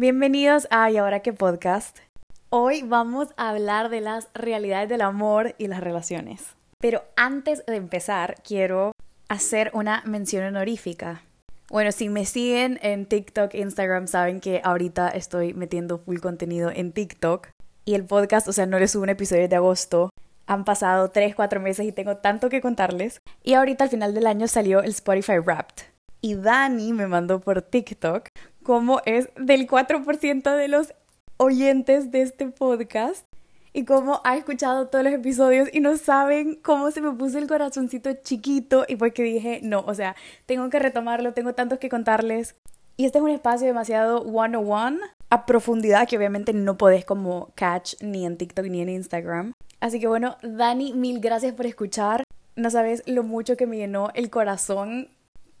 Bienvenidos a Y ahora qué podcast. Hoy vamos a hablar de las realidades del amor y las relaciones. Pero antes de empezar, quiero hacer una mención honorífica. Bueno, si me siguen en TikTok, Instagram, saben que ahorita estoy metiendo full contenido en TikTok. Y el podcast, o sea, no les subo un episodio de agosto. Han pasado 3, 4 meses y tengo tanto que contarles. Y ahorita al final del año salió el Spotify Wrapped. Y Dani me mandó por TikTok cómo es del 4% de los oyentes de este podcast y cómo ha escuchado todos los episodios y no saben cómo se me puso el corazoncito chiquito y fue que dije, no, o sea, tengo que retomarlo, tengo tantos que contarles. Y este es un espacio demasiado one-on-one, a profundidad que obviamente no podés como catch ni en TikTok ni en Instagram. Así que bueno, Dani, mil gracias por escuchar. No sabes lo mucho que me llenó el corazón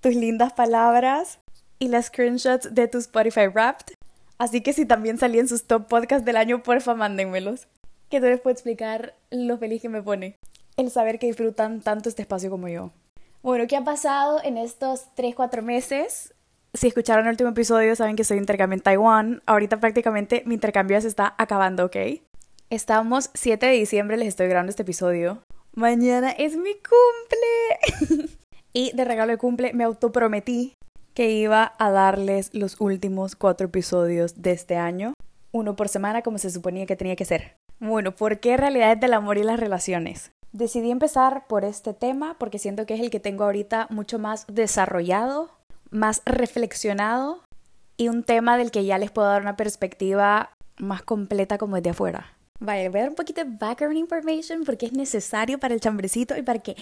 tus lindas palabras y las screenshots de tu Spotify Wrapped. Así que si también salí en sus top podcasts del año, porfa, mándenmelos. Que no les puedo explicar lo feliz que me pone el saber que disfrutan tanto este espacio como yo. Bueno, ¿qué ha pasado en estos 3-4 meses? Si escucharon el último episodio, saben que soy intercambio en Taiwán. Ahorita prácticamente mi intercambio se está acabando, ¿ok? Estamos 7 de diciembre, les estoy grabando este episodio. Mañana es mi cumple. y de regalo de cumple me autoprometí que iba a darles los últimos cuatro episodios de este año, uno por semana como se suponía que tenía que ser. Bueno, ¿por qué realidades del amor y las relaciones? Decidí empezar por este tema porque siento que es el que tengo ahorita mucho más desarrollado, más reflexionado y un tema del que ya les puedo dar una perspectiva más completa como desde afuera. Vale, voy a dar un poquito de background information porque es necesario para el chambrecito y para que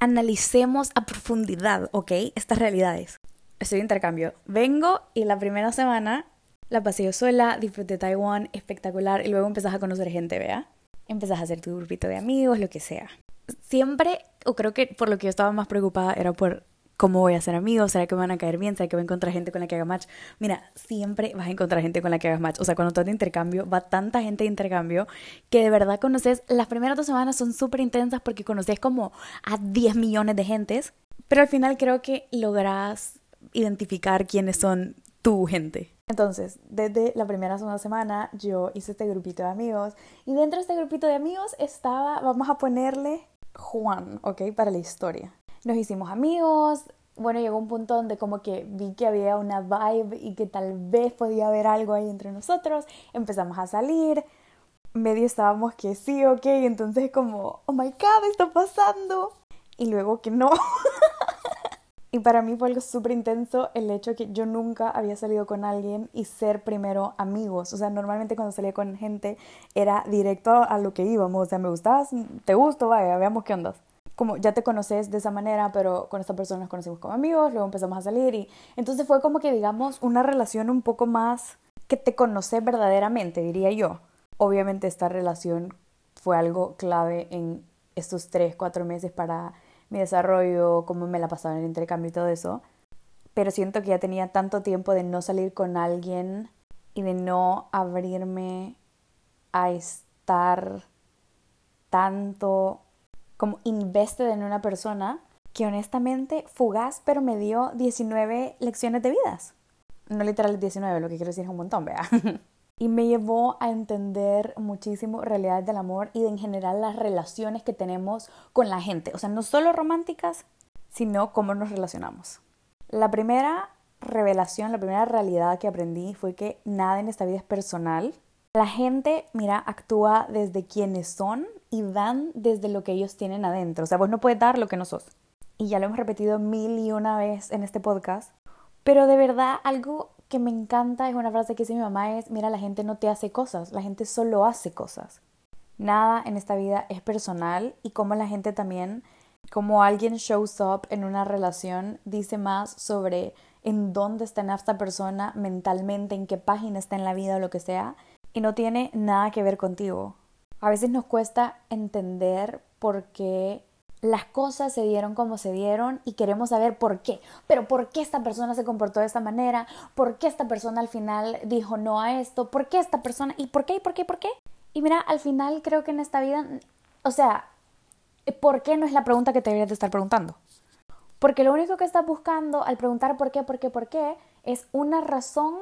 analicemos a profundidad, ¿ok? Estas realidades estoy de intercambio. Vengo y la primera semana la pasé yo sola, disfruté Taiwán, espectacular, y luego empezás a conocer gente, ¿vea? Empezás a hacer tu grupito de amigos, lo que sea. Siempre, o creo que por lo que yo estaba más preocupada era por cómo voy a hacer amigos, será que me van a caer bien, será que voy a encontrar gente con la que haga match. Mira, siempre vas a encontrar gente con la que hagas match. O sea, cuando estás de intercambio, va tanta gente de intercambio que de verdad conoces, las primeras dos semanas son súper intensas porque conoces como a 10 millones de gentes, pero al final creo que logras identificar quiénes son tu gente. Entonces, desde la primera segunda semana yo hice este grupito de amigos y dentro de este grupito de amigos estaba, vamos a ponerle Juan, ¿ok? Para la historia. Nos hicimos amigos, bueno, llegó un punto donde como que vi que había una vibe y que tal vez podía haber algo ahí entre nosotros, empezamos a salir, medio estábamos que sí, ok, entonces como, oh my god, está pasando, y luego que no. Y para mí fue algo súper intenso el hecho que yo nunca había salido con alguien y ser primero amigos. O sea, normalmente cuando salía con gente era directo a lo que íbamos. O sea, me gustabas, te gusto, vaya, veamos qué ondas. Como ya te conoces de esa manera, pero con esta persona nos conocimos como amigos, luego empezamos a salir y entonces fue como que digamos una relación un poco más que te conoces verdaderamente, diría yo. Obviamente esta relación fue algo clave en estos tres, cuatro meses para mi desarrollo, cómo me la pasaba en el intercambio y todo eso. Pero siento que ya tenía tanto tiempo de no salir con alguien y de no abrirme a estar tanto como invested en una persona que honestamente fugaz, pero me dio 19 lecciones de vidas. No literal 19, lo que quiero decir es un montón, vea. y me llevó a entender muchísimo realidades del amor y de en general las relaciones que tenemos con la gente. O sea, no solo románticas, sino cómo nos relacionamos. La primera revelación, la primera realidad que aprendí fue que nada en esta vida es personal. La gente, mira, actúa desde quienes son y dan desde lo que ellos tienen adentro. O sea, vos no puedes dar lo que no sos. Y ya lo hemos repetido mil y una vez en este podcast. Pero de verdad, algo que me encanta es una frase que dice mi mamá es, mira, la gente no te hace cosas, la gente solo hace cosas. Nada en esta vida es personal y como la gente también, como alguien shows up en una relación, dice más sobre en dónde está en esta persona mentalmente, en qué página está en la vida o lo que sea, y no tiene nada que ver contigo. A veces nos cuesta entender por qué las cosas se dieron como se dieron y queremos saber por qué. Pero ¿por qué esta persona se comportó de esta manera? ¿Por qué esta persona al final dijo no a esto? ¿Por qué esta persona? ¿Y por qué? ¿Y por qué? ¿Y por qué? Y mira, al final creo que en esta vida, o sea, ¿por qué no es la pregunta que te deberías de estar preguntando? Porque lo único que estás buscando al preguntar por qué, por qué, por qué, es una razón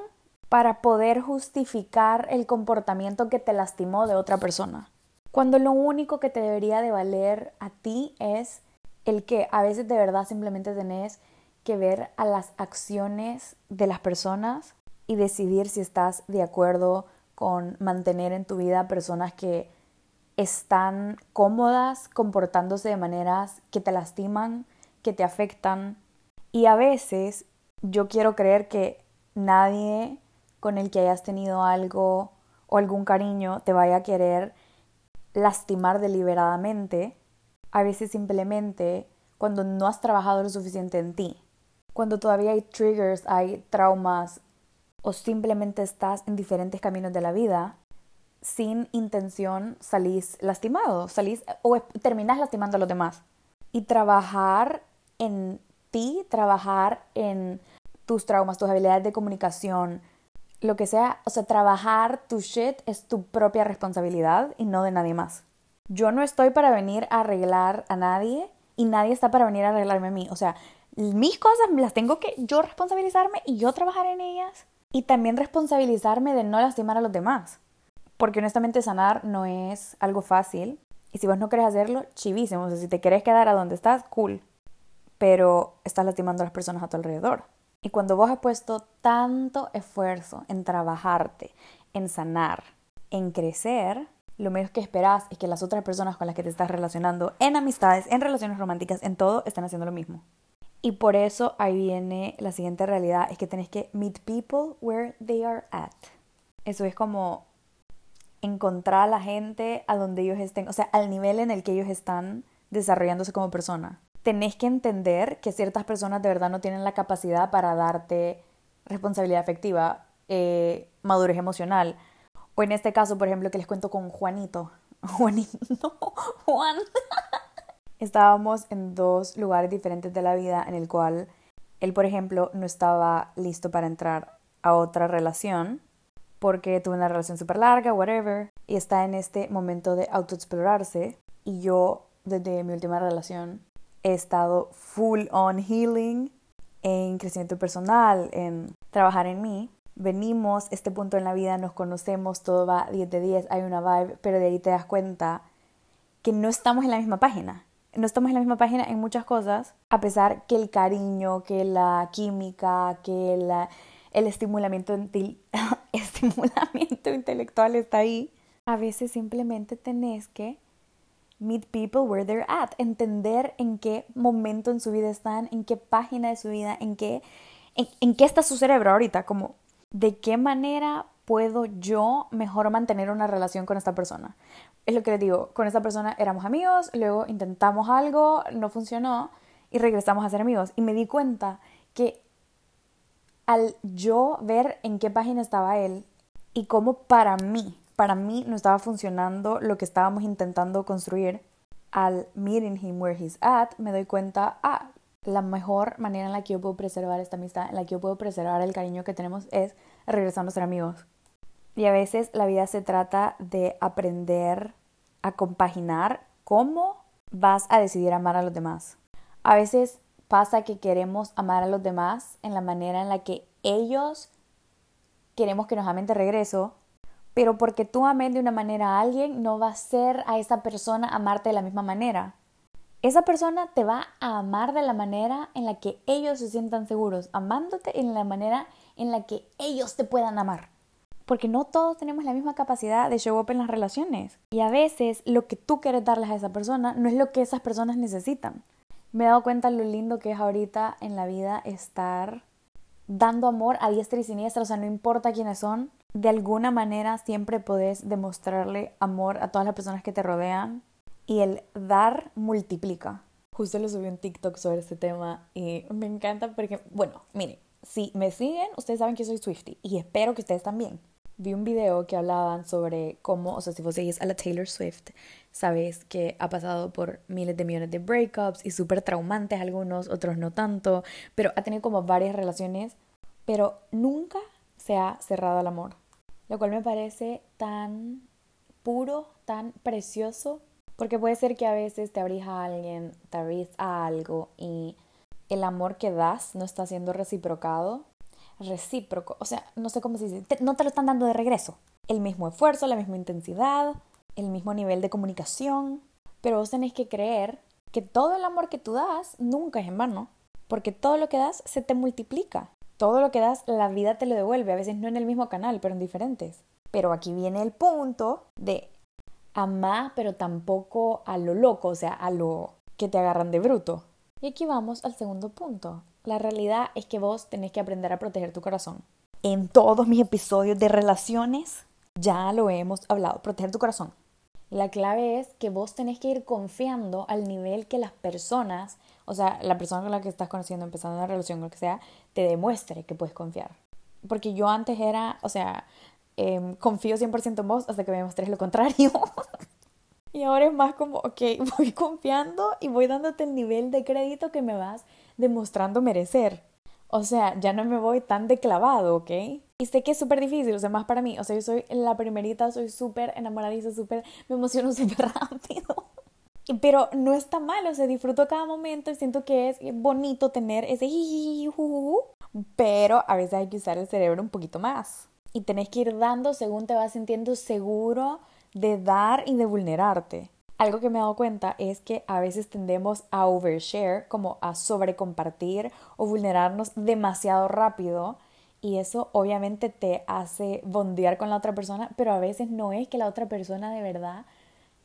para poder justificar el comportamiento que te lastimó de otra persona. Cuando lo único que te debería de valer a ti es el que a veces de verdad simplemente tenés que ver a las acciones de las personas y decidir si estás de acuerdo con mantener en tu vida personas que están cómodas comportándose de maneras que te lastiman, que te afectan. Y a veces yo quiero creer que nadie con el que hayas tenido algo o algún cariño te vaya a querer lastimar deliberadamente. A veces simplemente cuando no has trabajado lo suficiente en ti, cuando todavía hay triggers, hay traumas o simplemente estás en diferentes caminos de la vida, sin intención salís lastimado, salís o terminás lastimando a los demás. Y trabajar en ti, trabajar en tus traumas, tus habilidades de comunicación, lo que sea, o sea, trabajar tu shit es tu propia responsabilidad y no de nadie más. Yo no estoy para venir a arreglar a nadie y nadie está para venir a arreglarme a mí. O sea, mis cosas las tengo que yo responsabilizarme y yo trabajar en ellas y también responsabilizarme de no lastimar a los demás. Porque honestamente sanar no es algo fácil y si vos no querés hacerlo, chivísimo. O sea, si te querés quedar a donde estás, cool. Pero estás lastimando a las personas a tu alrededor. Y cuando vos has puesto tanto esfuerzo en trabajarte, en sanar, en crecer, lo menos que esperas es que las otras personas con las que te estás relacionando, en amistades, en relaciones románticas, en todo, están haciendo lo mismo. Y por eso ahí viene la siguiente realidad, es que tenés que meet people where they are at. Eso es como encontrar a la gente a donde ellos estén, o sea, al nivel en el que ellos están desarrollándose como persona. Tenés que entender que ciertas personas de verdad no tienen la capacidad para darte responsabilidad afectiva, eh, madurez emocional, o en este caso, por ejemplo, que les cuento con Juanito. Juanito, no, Juan. Estábamos en dos lugares diferentes de la vida en el cual él, por ejemplo, no estaba listo para entrar a otra relación porque tuvo una relación súper larga, whatever, y está en este momento de autoexplorarse. Y yo, desde mi última relación, he estado full on healing, en crecimiento personal, en trabajar en mí venimos, este punto en la vida, nos conocemos, todo va 10 de 10, hay una vibe, pero de ahí te das cuenta que no estamos en la misma página. No estamos en la misma página en muchas cosas, a pesar que el cariño, que la química, que el estimulamiento, estimulamiento intelectual está ahí. A veces simplemente tenés que meet people where they're at, entender en qué momento en su vida están, en qué página de su vida, en qué, en, qué está su cerebro ahorita, como de qué manera puedo yo mejor mantener una relación con esta persona. Es lo que les digo, con esta persona éramos amigos, luego intentamos algo, no funcionó y regresamos a ser amigos. Y me di cuenta que al yo ver en qué página estaba él y cómo para mí, para mí no estaba funcionando lo que estábamos intentando construir, al meeting him where he's at, me doy cuenta, ah, la mejor manera en la que yo puedo preservar esta amistad, en la que yo puedo preservar el cariño que tenemos es regresando a ser amigos. Y a veces la vida se trata de aprender a compaginar cómo vas a decidir amar a los demás. A veces pasa que queremos amar a los demás en la manera en la que ellos queremos que nos amen de regreso, pero porque tú ames de una manera a alguien, no va a ser a esa persona amarte de la misma manera esa persona te va a amar de la manera en la que ellos se sientan seguros, amándote en la manera en la que ellos te puedan amar. Porque no todos tenemos la misma capacidad de show up en las relaciones. Y a veces lo que tú quieres darles a esa persona no es lo que esas personas necesitan. Me he dado cuenta lo lindo que es ahorita en la vida estar dando amor a diestra y siniestra, o sea, no importa quiénes son, de alguna manera siempre podés demostrarle amor a todas las personas que te rodean y el dar multiplica. Justo le subí un TikTok sobre este tema y me encanta porque, bueno, miren, si me siguen, ustedes saben que soy Swifty y espero que ustedes también. Vi un video que hablaban sobre cómo, o sea, si vos seguís a la Taylor Swift, sabes que ha pasado por miles de millones de breakups y súper traumantes algunos, otros no tanto, pero ha tenido como varias relaciones, pero nunca se ha cerrado al amor. Lo cual me parece tan puro, tan precioso porque puede ser que a veces te abrís a alguien, te abrís a algo y el amor que das no está siendo reciprocado. recíproco. O sea, no sé cómo se dice, no te lo están dando de regreso. El mismo esfuerzo, la misma intensidad, el mismo nivel de comunicación. Pero vos tenés que creer que todo el amor que tú das nunca es en vano. Porque todo lo que das se te multiplica. Todo lo que das, la vida te lo devuelve. A veces no en el mismo canal, pero en diferentes. Pero aquí viene el punto de amar, pero tampoco a lo loco, o sea, a lo que te agarran de bruto. Y aquí vamos al segundo punto. La realidad es que vos tenés que aprender a proteger tu corazón. En todos mis episodios de relaciones ya lo hemos hablado, proteger tu corazón. La clave es que vos tenés que ir confiando al nivel que las personas, o sea, la persona con la que estás conociendo, empezando una relación, lo que sea, te demuestre que puedes confiar. Porque yo antes era, o sea, em, confío 100% en vos hasta que me demuestres lo contrario. y ahora es más como, ok, voy confiando y voy dándote el nivel de crédito que me vas demostrando merecer. O sea, ya no me voy tan de clavado, ¿ok? Y sé que es súper difícil, o sea, más para mí. O sea, yo soy la primerita, soy súper enamoradiza, súper, me emociono súper rápido. Pero no está mal, o sea, disfruto cada momento y siento que es bonito tener ese pero a veces hay que usar el cerebro un poquito más. Y tenés que ir dando según te vas sintiendo seguro de dar y de vulnerarte algo que me he dado cuenta es que a veces tendemos a overshare, como a sobrecompartir o vulnerarnos demasiado rápido. Y eso obviamente te hace bondear con la otra persona, pero a veces no es que la otra persona de verdad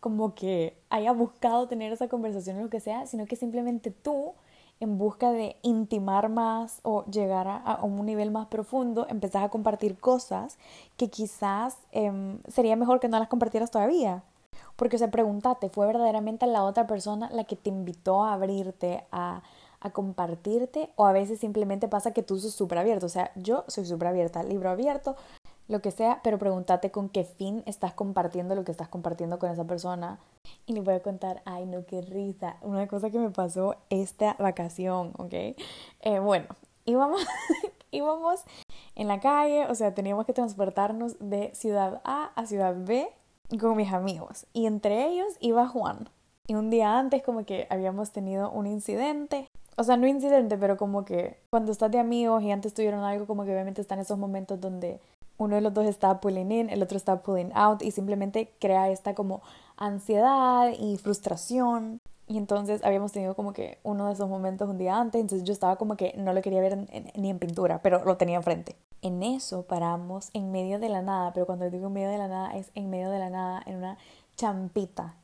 como que haya buscado tener esa conversación o lo que sea, sino que simplemente tú, en busca de intimar más o llegar a, un nivel más profundo, empezás a compartir cosas que quizás em, sería mejor que no las compartieras todavía. Porque, o sea, pregúntate, ¿fue verdaderamente la otra persona la que te invitó a abrirte, a, a compartirte? O a veces simplemente pasa que tú sos súper abierto. O sea, yo soy súper abierta, libro abierto, lo que sea, pero pregúntate con qué fin estás compartiendo lo que estás compartiendo con esa persona. Y le voy a contar, ay no, qué risa, una cosa que me pasó esta vacación, ¿ok? Eh, bueno, íbamos, íbamos en la calle, o sea, teníamos que transportarnos de ciudad A a ciudad B con mis amigos y entre ellos iba Juan. Y un día antes como que habíamos tenido un incidente. O sea, no incidente, pero como que cuando estás de amigos y antes tuvieron algo, como que obviamente están esos momentos donde uno de los dos está pulling in, el otro está pulling out y simplemente crea esta como ansiedad y frustración. Y entonces habíamos tenido como que uno de esos momentos un día antes, entonces yo estaba como que no lo quería ver ni en pintura, pero lo tenía enfrente. En eso paramos en medio de la nada, pero cuando digo en medio de la nada es en medio de la nada, en una champita.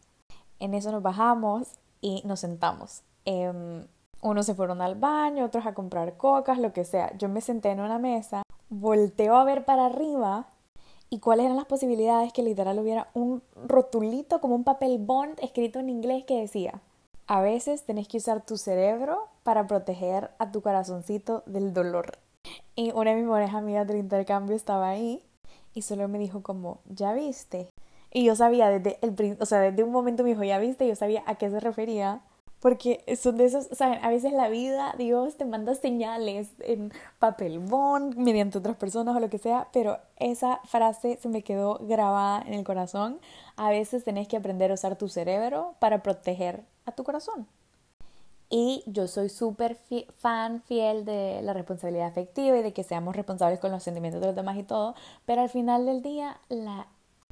En eso nos bajamos y nos sentamos. Eh, unos se fueron al baño, otros a comprar cocas, lo que sea. Yo me senté en una mesa, volteo a ver para arriba y cuáles eran las posibilidades que literal hubiera un rotulito como un papel bond escrito en inglés que decía, a veces tenés que usar tu cerebro para proteger a tu corazoncito del dolor. Y una de mis mejores amigas del intercambio estaba ahí y solo me dijo como, ¿ya viste? Y yo sabía desde el o sea, desde un momento me dijo, ¿ya viste? Yo sabía a qué se refería. Porque son de esos, ¿saben? A veces la vida, Dios te manda señales en papel bond, mediante otras personas o lo que sea, pero esa frase se me quedó grabada en el corazón. A veces tenés que aprender a usar tu cerebro para proteger a tu corazón. Y yo soy súper fan fiel de la responsabilidad afectiva y de que seamos responsables con los sentimientos de los demás y todo, pero al final del día la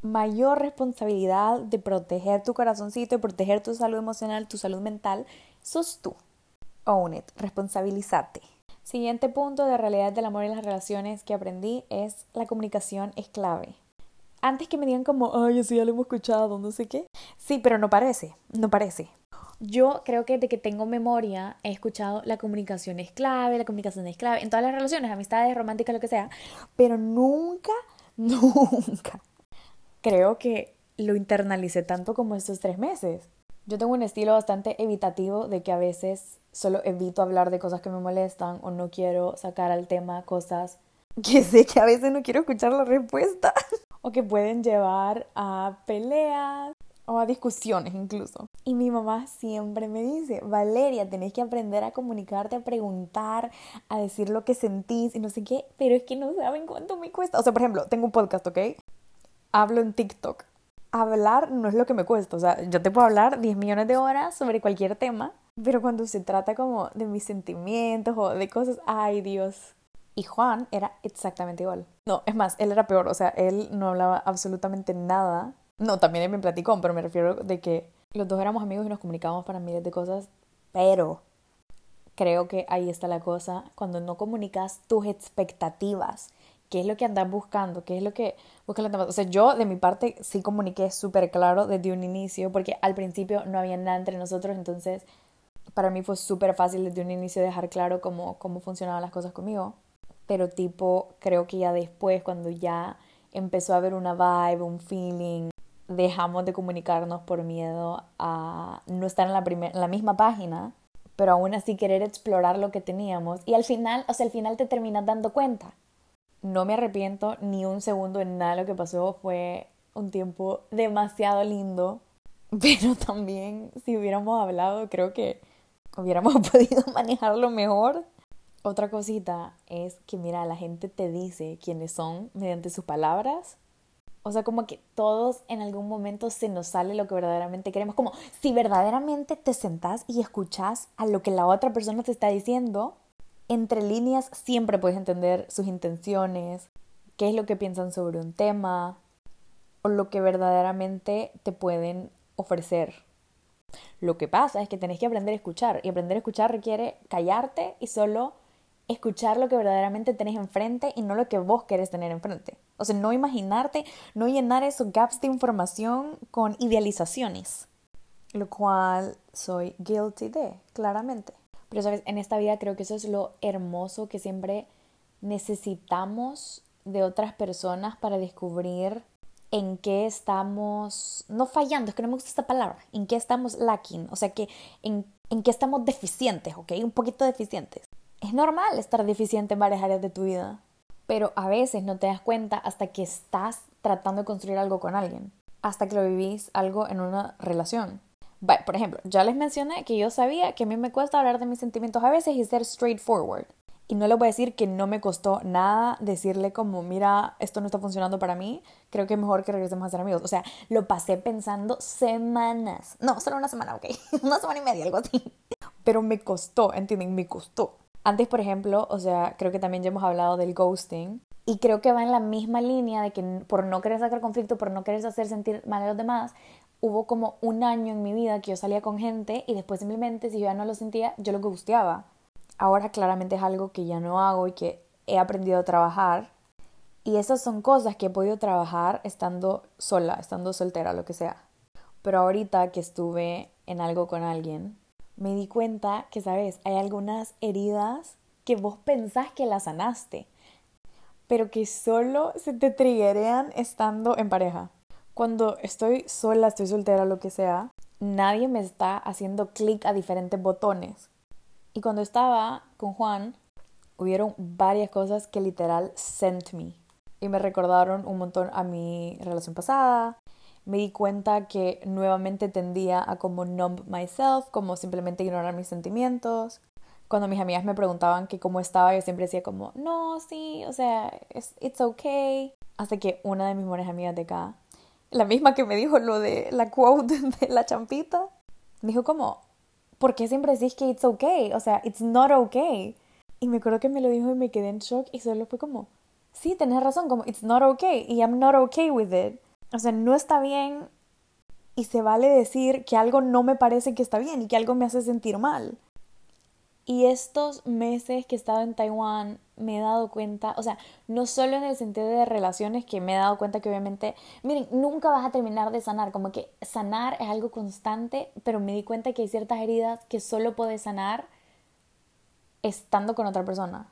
mayor responsabilidad de proteger tu corazoncito, y proteger tu salud emocional, tu salud mental, sos tú. Own it, responsabilízate. Siguiente punto de realidad del amor y las relaciones que aprendí es la comunicación es clave. Antes que me digan como, ay, eso ya lo hemos escuchado, no sé qué. Sí, pero no parece, no parece. Yo creo que desde que tengo memoria he escuchado la comunicación es clave, la comunicación es clave en todas las relaciones, amistades, románticas, lo que sea, pero nunca, nunca creo que lo internalicé tanto como estos tres meses. Yo tengo un estilo bastante evitativo de que a veces solo evito hablar de cosas que me molestan o no quiero sacar al tema cosas que sé que a veces no quiero escuchar la respuesta o que pueden llevar a peleas o a discusiones incluso. Y mi mamá siempre me dice, Valeria, tenés que aprender a comunicarte, a preguntar, a decir lo que sentís y no sé qué, pero es que no saben cuánto me cuesta. O sea, por ejemplo, tengo un podcast, ¿ok? Hablo en TikTok. Hablar no es lo que me cuesta, o sea, yo te puedo hablar 10 millones de horas sobre cualquier tema, pero cuando se trata como de mis sentimientos o de cosas, ay Dios, Y Juan era exactamente igual. No, es más, él era peor, o sea, él no hablaba absolutamente nada. No, también él me platicó, pero me refiero de que los dos éramos amigos y nos comunicábamos para miles de cosas, pero creo que ahí está la cosa, cuando no comunicas tus expectativas, qué es lo que andas buscando, qué es lo que busca la O sea, yo de mi parte sí comuniqué súper claro desde un inicio, porque al principio no había nada entre nosotros, entonces para mí fue súper fácil desde un inicio dejar claro cómo, cómo funcionaban las cosas conmigo. Pero tipo creo que ya después cuando ya empezó a haber una vibe, un feeling, dejamos de comunicarnos por miedo a no estar en la, en la misma página, pero aún así querer explorar lo que teníamos. Y al final, o sea, al final te terminas dando cuenta. No me arrepiento ni un segundo en nada lo que pasó, fue un tiempo demasiado lindo, pero también si hubiéramos hablado creo que hubiéramos podido manejarlo mejor otra cosita es que, mira, la gente te dice quiénes son mediante sus palabras. O sea, como que todos en algún momento se nos sale lo que verdaderamente queremos. Como si verdaderamente te sentás y escuchás a lo que la otra persona te está diciendo, entre líneas siempre puedes entender sus intenciones, qué es lo que piensan sobre un tema o lo que verdaderamente te pueden ofrecer. Lo que pasa es que tenés que aprender a escuchar y aprender a escuchar requiere callarte y solo escuchar lo que verdaderamente tenés enfrente y no lo que vos querés tener enfrente. O sea, no imaginarte, no llenar esos gaps de información con idealizaciones, lo cual soy guilty de, claramente. Pero sabes, en esta vida creo que eso es lo hermoso que siempre necesitamos de otras personas para descubrir en qué estamos, no fallando, es que no me gusta esta palabra, en qué estamos lacking, o sea, que en, en qué estamos deficientes, ¿ok? Un poquito deficientes. Es normal estar deficiente en varias áreas de tu vida, pero a veces no te das cuenta hasta que estás tratando de construir algo con alguien, hasta que lo vivís algo en una relación. Por ejemplo, ya les mencioné que yo sabía que a mí me cuesta hablar de mis sentimientos a veces y ser straightforward. Y no les voy a decir que no me costó nada decirle como, mira, esto no está funcionando para mí, creo que es mejor que regresemos a ser amigos. O sea, lo pasé pensando semanas. No, solo una semana, ok. una semana y media, algo así. Pero me costó, ¿entienden? Me costó. Antes, por ejemplo, o sea, creo que también ya hemos hablado del ghosting. Y creo que va en la misma línea de que por no querer sacar conflicto, por no querer hacer sentir mal a los demás, hubo como un año en mi vida que yo salía con gente y después simplemente si yo ya no lo sentía, yo lo gusteaba. Ahora claramente es algo que ya no hago y que he aprendido a trabajar. Y esas son cosas que he podido trabajar estando sola, estando soltera, lo que sea. Pero ahorita que estuve en algo con alguien, me di cuenta que, sabes, hay algunas heridas que vos pensás que las sanaste, pero que solo se te triggerean estando en pareja. Cuando estoy sola, estoy soltera, lo que sea, nadie me está haciendo clic a diferentes botones. Y cuando estaba con Juan, hubieron varias cosas que literal sent me. Y me recordaron un montón a mi relación pasada, me di cuenta que nuevamente tendía a como numb myself, como simplemente ignorar mis sentimientos. Cuando mis amigas me preguntaban que cómo estaba, yo siempre decía como, no, sí, o sea, it's, it's okay. Hasta que una de mis buenas amigas de acá, la misma que me dijo lo de la quote de la champita, dijo como, ¿por qué siempre decís que it's okay? O sea, it's not okay. Y me acuerdo que me lo dijo y me quedé en shock y solo fue como, sí, tenés razón, como it's not okay y I'm not okay with it. O sea, no está bien y se vale decir que algo no me parece que está bien y que algo me hace sentir mal. Y estos meses que he estado en Taiwán me he dado cuenta, o sea, no solo en el sentido de relaciones, que me he dado cuenta que obviamente, miren, nunca vas a terminar de sanar, como que sanar es algo constante, pero me di cuenta que hay ciertas heridas que solo puedes sanar estando con otra persona,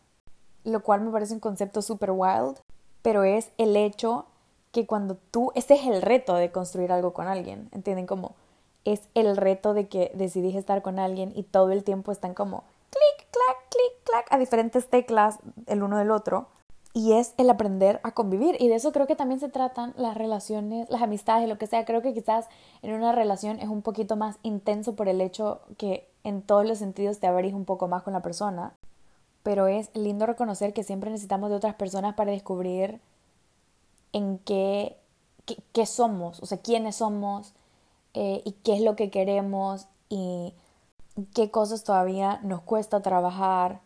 lo cual me parece un concepto super wild, pero es el hecho que cuando tú, ese es el reto de construir algo con alguien, ¿entienden? Como es el reto de que decidís estar con alguien y todo el tiempo están como clic, clac, clic, clac, a diferentes teclas el uno del otro. Y es el aprender a convivir. Y de eso creo que también se tratan las relaciones, las amistades, lo que sea. Creo que quizás en una relación es un poquito más intenso por el hecho que en todos los sentidos te abrís un poco más con la persona. Pero es lindo reconocer que siempre necesitamos de otras personas para descubrir en qué, qué, somos, o sea, quiénes somos eh, y qué es lo que queremos y qué cosas todavía nos cuesta trabajar.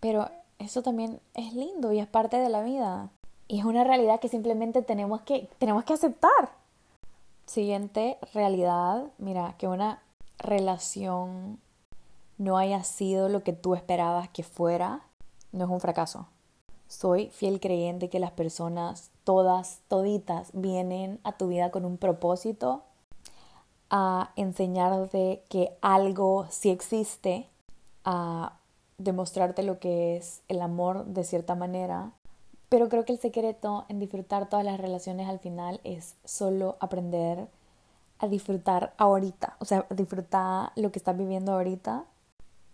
Pero eso también es lindo y es parte de la vida. Y es una realidad que simplemente tenemos que, tenemos que aceptar. Siguiente realidad, mira, que una relación no haya sido lo que tú esperabas que fuera, no es un fracaso. Soy fiel creyente que las personas, todas, toditas, vienen a tu vida con un propósito, a enseñarte que algo sí existe, a demostrarte lo que es el amor de cierta manera. Pero creo que el secreto en disfrutar todas las relaciones al final es solo aprender a disfrutar ahorita, o sea, disfrutar lo que estás viviendo ahorita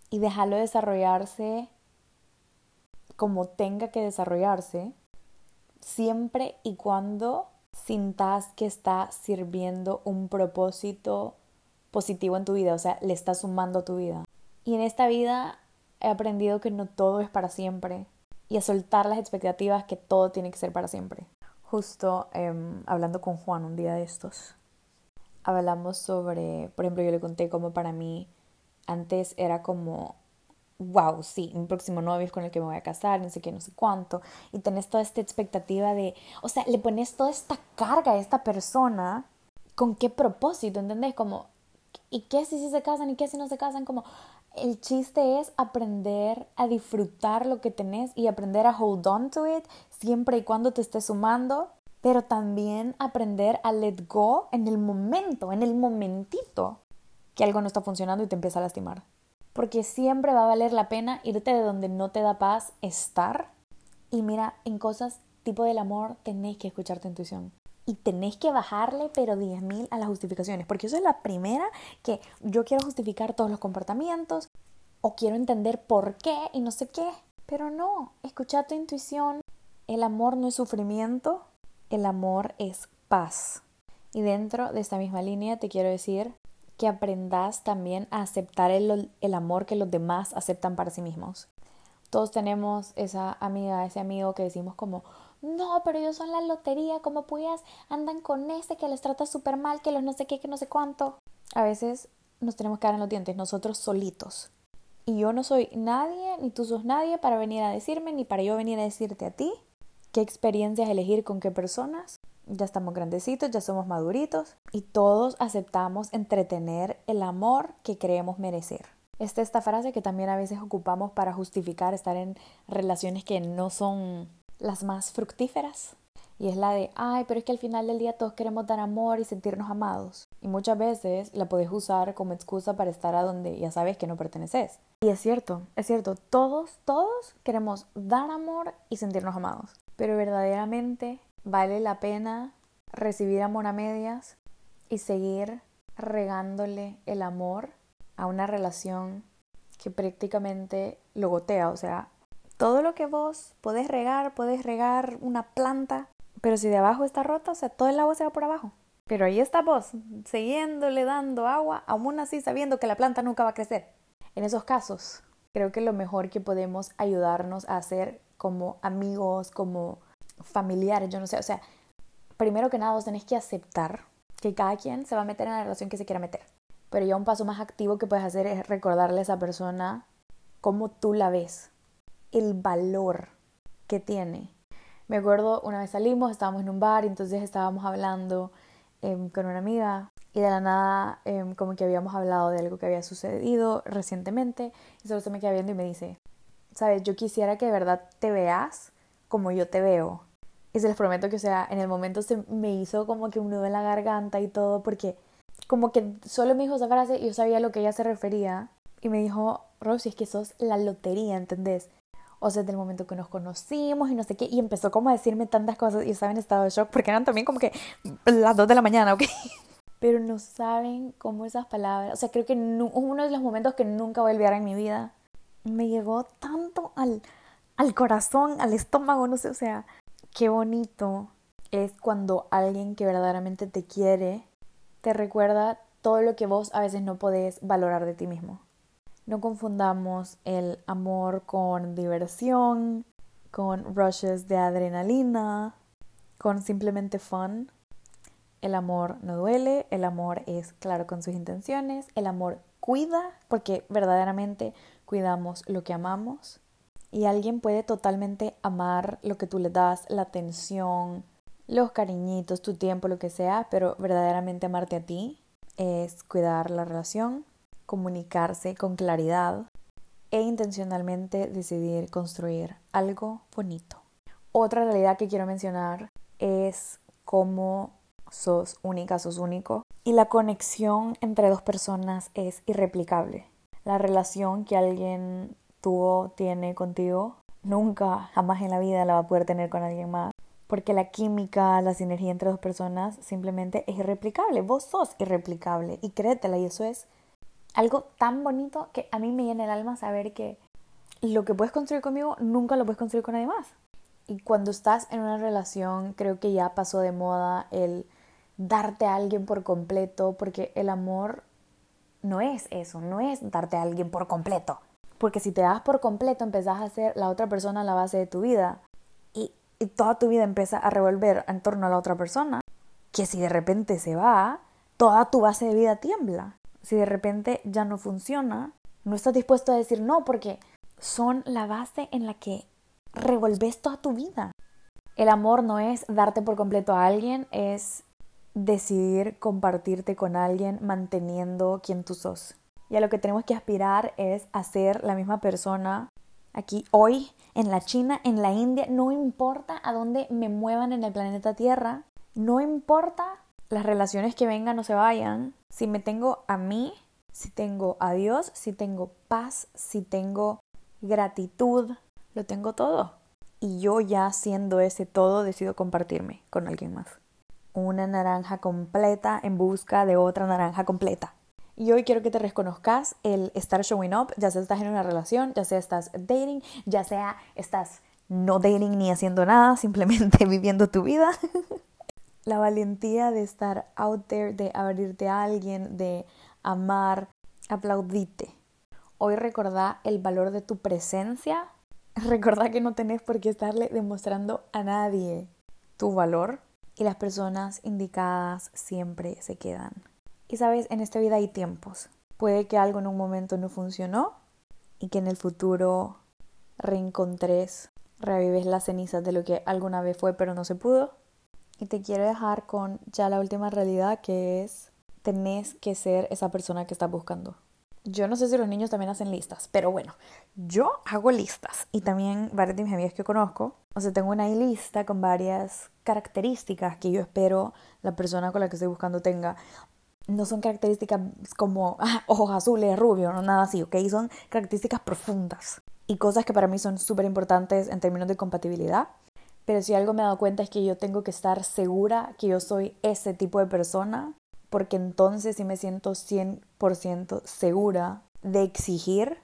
y dejarlo desarrollarse como tenga que desarrollarse, siempre y cuando sintas que está sirviendo un propósito positivo en tu vida, o sea, le está sumando a tu vida. Y en esta vida he aprendido que no todo es para siempre y a soltar las expectativas que todo tiene que ser para siempre. Justo em, hablando con Juan un día de estos, hablamos sobre, por ejemplo, yo le conté cómo para mí antes era como wow, sí, mi próximo novio con el que me voy a casar, no sé qué, no sé cuánto, y tenés toda esta expectativa de, o sea, le pones toda esta carga a esta persona, ¿con qué propósito? ¿Entendés? Como, ¿y qué si, si se casan y qué si no se casan? Como, el chiste es aprender a disfrutar lo que tenés y aprender a hold on to it siempre y cuando te estés sumando, pero también aprender a let go en el momento, en el momentito que algo no está funcionando y te empieza a lastimar porque siempre va a valer la pena irte de donde no te da paz estar. Y mira, en cosas tipo del amor tenéis que escuchar tu intuición. Y tenéis que bajarle, pero 10.000 a las justificaciones. Porque eso es la primera que yo quiero justificar todos los comportamientos o quiero entender por qué y no sé qué. Pero no, escucha tu intuición. El amor no es sufrimiento, el amor es paz. Y dentro de esta misma línea te quiero decir que aprendas también a aceptar el, amor que los demás aceptan para sí mismos. Todos tenemos esa amiga, ese amigo que decimos como, no, pero ellos son la lotería, como puedas, andan con ese que les trata súper mal, que los no sé qué, que no sé cuánto. A veces nos tenemos que dar en los dientes nosotros solitos. Y yo no soy nadie, ni tú sos nadie para venir a decirme, ni para yo venir a decirte a ti qué experiencias elegir con qué personas ya estamos grandecitos, ya somos maduritos y todos aceptamos entretener el amor que creemos merecer. Esta esta frase que también a veces ocupamos para justificar estar en relaciones que no son las más fructíferas. Y es la de, ay, pero es que al final del día todos queremos dar amor y sentirnos amados. Y muchas veces la puedes usar como excusa para estar a donde ya sabes que no perteneces. Y es cierto, es cierto, todos, todos queremos dar amor y sentirnos amados. Pero verdaderamente vale la pena recibir amor a medias y seguir regándole el amor a una relación que prácticamente lo gotea. O sea, todo lo que vos podés regar, podés regar una planta, pero si de abajo está rota, o sea, todo el agua se va por abajo. Pero ahí está vos, siguiéndole dando agua, aún así sabiendo que la planta nunca va a crecer. En esos casos, creo que lo mejor que podemos ayudarnos a hacer como amigos, como familiares, yo no sé, o sea, primero que nada vos tenés que aceptar que cada quien se va a meter en la relación que se quiera meter. Pero ya un paso más activo que puedes hacer es recordarle a esa persona cómo tú la ves, el valor que tiene. Me acuerdo una vez salimos, estábamos en un bar, y entonces estábamos hablando em, con una amiga y de la nada em, como que habíamos hablado de algo que había sucedido recientemente y solo se me queda viendo y me dice, sabes, yo quisiera que de verdad te veas como yo te veo. Y se les prometo que, o sea, en el momento se me hizo como que un nudo en la garganta y todo, porque como que solo me dijo esa frase y yo sabía a lo que ella se refería. Y me dijo, Rosy, es que sos la lotería, ¿entendés? O sea, desde el momento que nos conocimos y no sé qué. Y empezó como a decirme tantas cosas y estaba en estado de shock porque eran también como que las dos de la mañana, ¿ok? Pero no saben cómo esas palabras, o sea, creo que uno de los momentos que nunca voy a olvidar en mi vida, me llegó tanto al, al corazón, al estómago, no sé, o sea, qué bonito es cuando alguien que verdaderamente te quiere te recuerda todo lo que vos a veces no podés valorar de ti mismo. No confundamos el amor con diversión, con rushes de adrenalina, con simplemente fun. El amor no duele, el amor es claro con sus intenciones, el amor cuida, porque verdaderamente cuidamos lo que amamos Y alguien puede totalmente amar lo que tú le das, la atención, los cariñitos, tu tiempo, lo que sea, pero verdaderamente amarte a ti es cuidar la relación, comunicarse con claridad e intencionalmente decidir construir algo bonito. Otra realidad que quiero mencionar es cómo sos única, sos único y la conexión entre dos personas es irreplicable. La relación que alguien tuvo, tiene contigo, nunca, jamás en la vida la va a poder tener con alguien más. Porque la química, la sinergia entre dos personas simplemente es irreplicable. Vos sos irreplicable y créetela y eso es algo tan bonito que a mí me llena el alma saber que lo que puedes construir conmigo nunca lo puedes construir con nadie más. Y cuando estás en una relación, creo que ya pasó de moda el darte a alguien por completo, porque el amor no es eso, no es darte a alguien por completo. Porque si te das por completo, empezás a ser la otra persona la base de tu vida y, y toda tu vida empieza a revolver en torno a la otra persona, que si de repente se va, toda tu base de vida tiembla si de repente ya no funciona, no estás dispuesto a decir no porque son la base en la que revolves toda tu vida. El amor no es darte por completo a alguien, es decidir compartirte con alguien manteniendo quien tú sos. Y a lo que tenemos que aspirar es a ser la misma persona aquí hoy, en la China, en la India, no importa a dónde me muevan en el planeta Tierra, no importa las relaciones que vengan o se vayan, si me tengo a mí, si tengo a Dios, si tengo paz, si tengo gratitud, lo tengo todo. Y yo ya siendo ese todo decido compartirme con alguien más. Una naranja completa en busca de otra naranja completa. Y hoy quiero que te reconozcas el estar showing up, ya sea estás en una relación, ya sea estás dating, ya sea estás no dating ni haciendo nada, simplemente viviendo tu vida. la valentía de estar out there, de abrirte a alguien, de amar, aplaudite. Hoy recordá el valor de tu presencia. Recordá que no tenés por qué estarle demostrando a nadie tu valor y las personas indicadas siempre se quedan. Y sabes, en esta vida hay tiempos. Puede que algo en un momento no funcionó y que en el futuro reencontres, revives las cenizas de lo que alguna vez fue pero no se pudo y te quiero dejar con ya la última realidad que es tenés que ser esa persona que estás buscando. Yo no sé si los niños también hacen listas, pero bueno, yo hago listas y también varias de mis amigas que conozco, o sea, tengo una lista con varias características que yo espero la persona con la que estoy buscando tenga. No son características como ah, ojos azules, rubio, no nada así, ¿ok? Son características profundas y cosas que para mí son súper importantes en términos de compatibilidad pero si algo me he dado cuenta es que yo tengo que estar segura que yo soy ese tipo de persona, porque entonces sí me siento 100% segura de exigir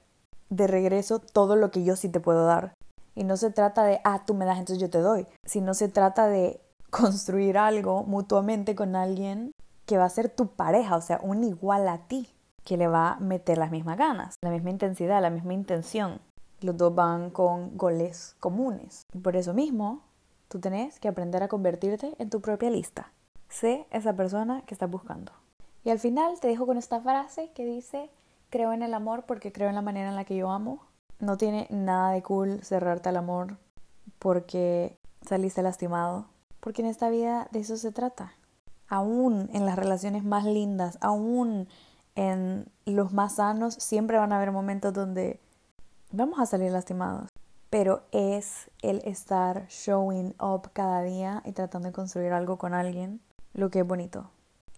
de regreso todo lo que yo sí te puedo dar. Y no se trata de, ah, tú me das, entonces yo te doy, sino se trata de construir algo mutuamente con alguien que va a ser tu pareja, o sea, un igual a ti, que le va a meter las mismas ganas, la misma intensidad, la misma intención. Los dos van con goles comunes. Y por eso mismo, Tú tenés que aprender a convertirte en tu propia lista. Sé esa persona que estás buscando. Y al final te dejo con esta frase que dice, creo en el amor porque creo en la manera en la que yo amo. No tiene nada de cool cerrarte al amor porque saliste lastimado. Porque en esta vida de eso se trata. Aún en las relaciones más lindas, aún en los más sanos, siempre van a haber momentos donde vamos a salir lastimados pero es el estar showing up cada día y tratando de construir algo con alguien lo que es bonito.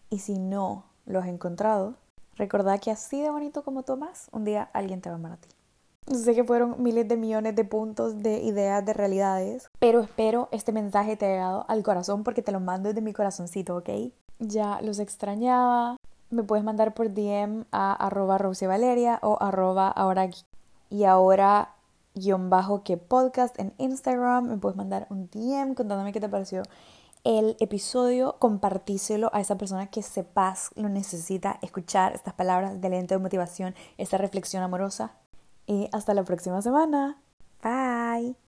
Y si no lo has encontrado, recordad que así de bonito como tú un día alguien te va a amar a ti. Sé que fueron miles de millones de puntos, de ideas, de realidades, pero espero este mensaje te haya llegado al corazón porque te lo mando desde mi corazoncito, ¿ok? Ya los extrañaba. Me puedes mandar por DM a arroba Valeria o arroba ahora y ahora guion bajo que podcast en Instagram. Me puedes mandar un DM contándome qué te pareció el episodio. Compartíselo a esa persona que sepas lo necesita escuchar estas palabras de lente de motivación, esta reflexión amorosa. Y hasta la próxima semana. Bye.